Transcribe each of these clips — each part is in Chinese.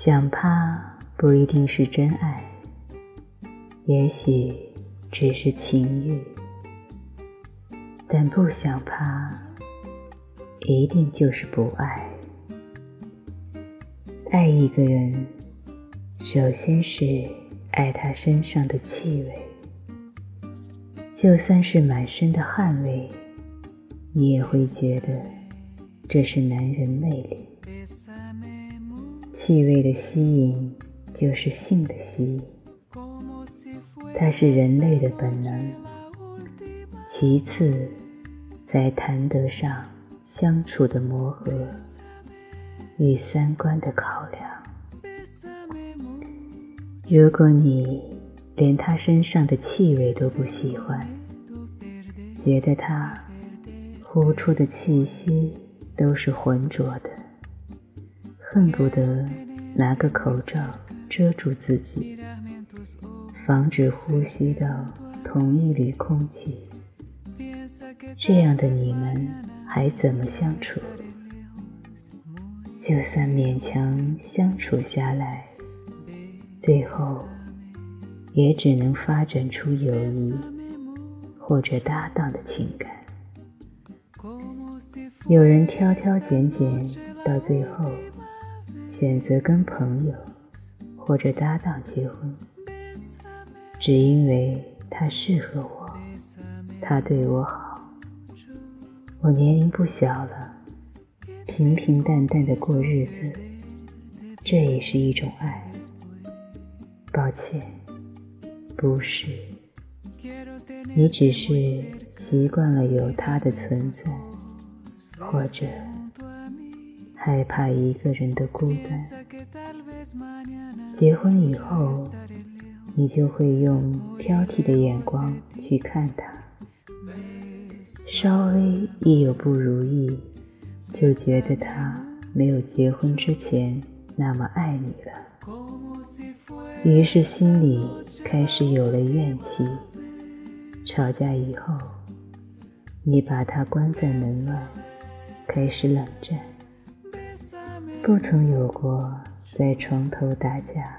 想趴不一定是真爱，也许只是情欲，但不想趴，一定就是不爱。爱一个人，首先是爱他身上的气味，就算是满身的汗味，你也会觉得这是男人魅力。气味的吸引就是性的吸引，它是人类的本能。其次，在谈得上相处的磨合。与三观的考量。如果你连他身上的气味都不喜欢，觉得他呼出的气息都是浑浊的，恨不得拿个口罩遮住自己，防止呼吸到同一缕空气，这样的你们还怎么相处？就算勉强相处下来，最后也只能发展出友谊或者搭档的情感。有人挑挑拣拣，到最后选择跟朋友或者搭档结婚，只因为他适合我，他对我好。我年龄不小了。平平淡淡的过日子，这也是一种爱。抱歉，不是，你只是习惯了有他的存在，或者害怕一个人的孤单。结婚以后，你就会用挑剔的眼光去看他，稍微一有不如意。就觉得他没有结婚之前那么爱你了，于是心里开始有了怨气。吵架以后，你把他关在门外，开始冷战，不曾有过在床头打架、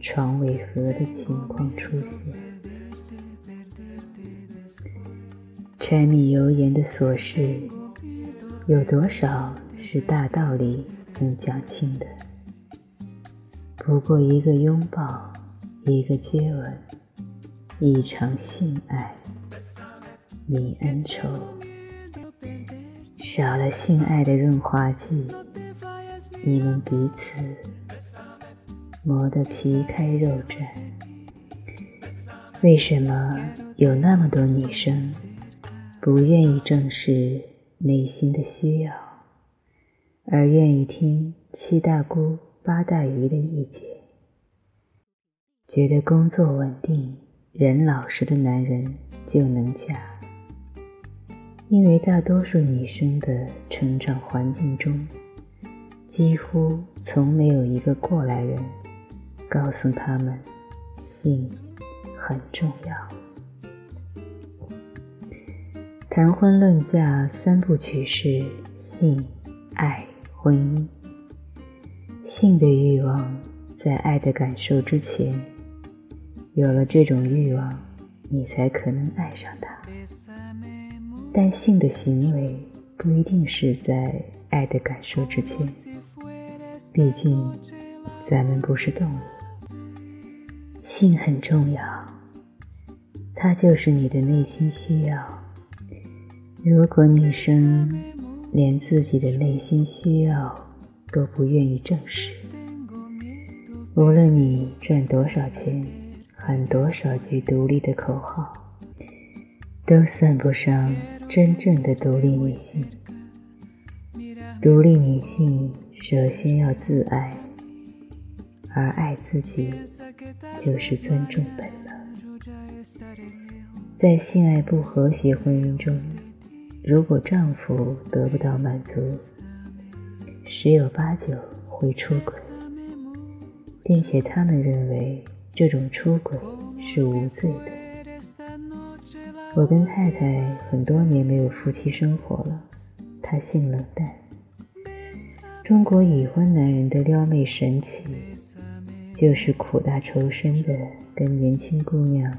床尾和的情况出现。柴米油盐的琐事。有多少是大道理能讲清的？不过一个拥抱，一个接吻，一场性爱，泯恩仇。少了性爱的润滑剂，你们彼此磨得皮开肉绽。为什么有那么多女生不愿意正视？内心的需要，而愿意听七大姑八大姨的意见，觉得工作稳定、人老实的男人就能嫁。因为大多数女生的成长环境中，几乎从没有一个过来人告诉他们，性很重要。谈婚论嫁三部曲是性、爱、婚姻。性的欲望在爱的感受之前，有了这种欲望，你才可能爱上他。但性的行为不一定是在爱的感受之前，毕竟咱们不是动物。性很重要，它就是你的内心需要。如果女生连自己的内心需要都不愿意正视，无论你赚多少钱，喊多少句独立的口号，都算不上真正的独立女性。独立女性首先要自爱，而爱自己就是尊重本能。在性爱不和谐婚姻中。如果丈夫得不到满足，十有八九会出轨，并且他们认为这种出轨是无罪的。我跟太太很多年没有夫妻生活了，她性冷淡，中国已婚男人的撩妹神器，就是苦大仇深的跟年轻姑娘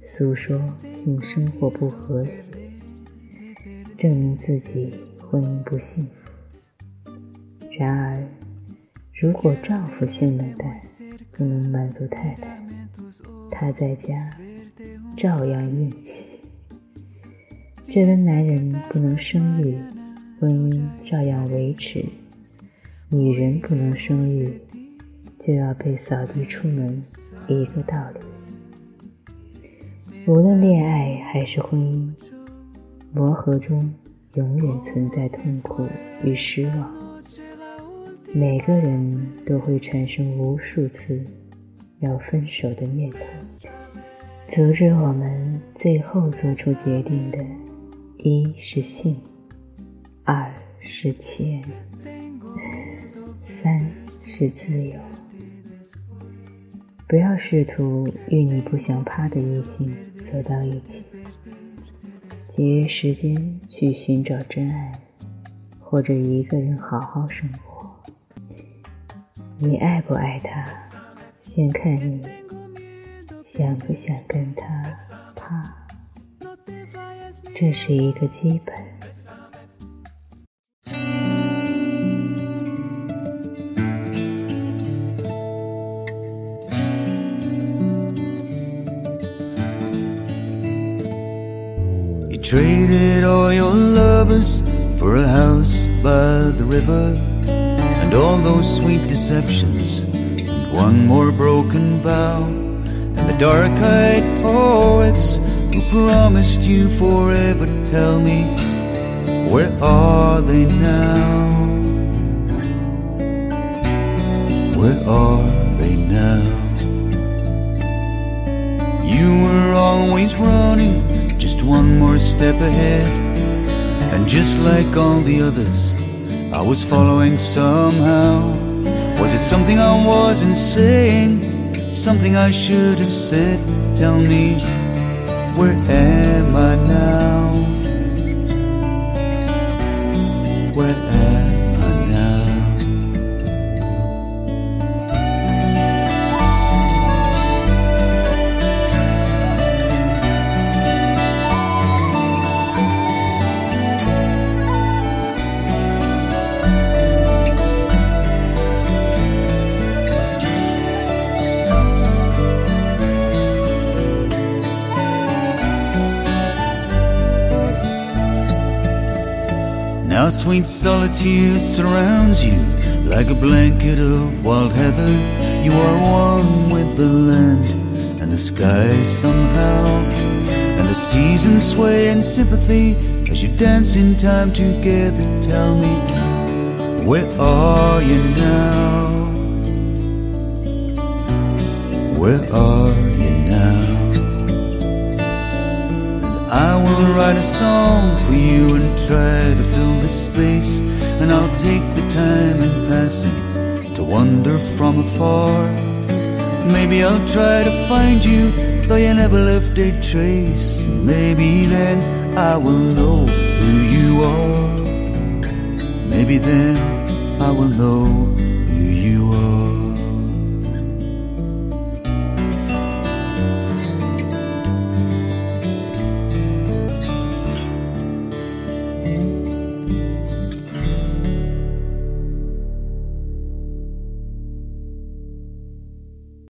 诉说性生活不和谐，证明自己婚姻不幸福。然而，如果丈夫性冷淡，不能满足太太，他在家照样硬气。这个男人不能生育，婚姻照样维持。女人不能生育，就要被扫地出门，一个道理。无论恋爱还是婚姻，磨合中永远存在痛苦与失望。每个人都会产生无数次要分手的念头，阻止我们最后做出决定的。一是性，二是钱，三是自由。不要试图与你不想趴的异性走到一起，节约时间去寻找真爱，或者一个人好好生活。你爱不爱他，先看你想不想跟他趴。这是一个基本。Traded all your lovers for a house by the river, and all those sweet deceptions, and one more broken vow, and the dark eyed poets who promised you forever tell me where are they now? Where are they now? You were always running one more step ahead. And just like all the others I was following somehow. Was it something I wasn't saying? Something I should have said? Tell me where am I now? Where am Now sweet solitude surrounds you like a blanket of wild heather. You are one with the land and the sky somehow. And the seasons sway in sympathy as you dance in time together. Tell me, where are you now? Where are you I will write a song for you and try to fill the space. And I'll take the time in passing to wander from afar. Maybe I'll try to find you, though you never left a trace. Maybe then I will know who you are. Maybe then I will know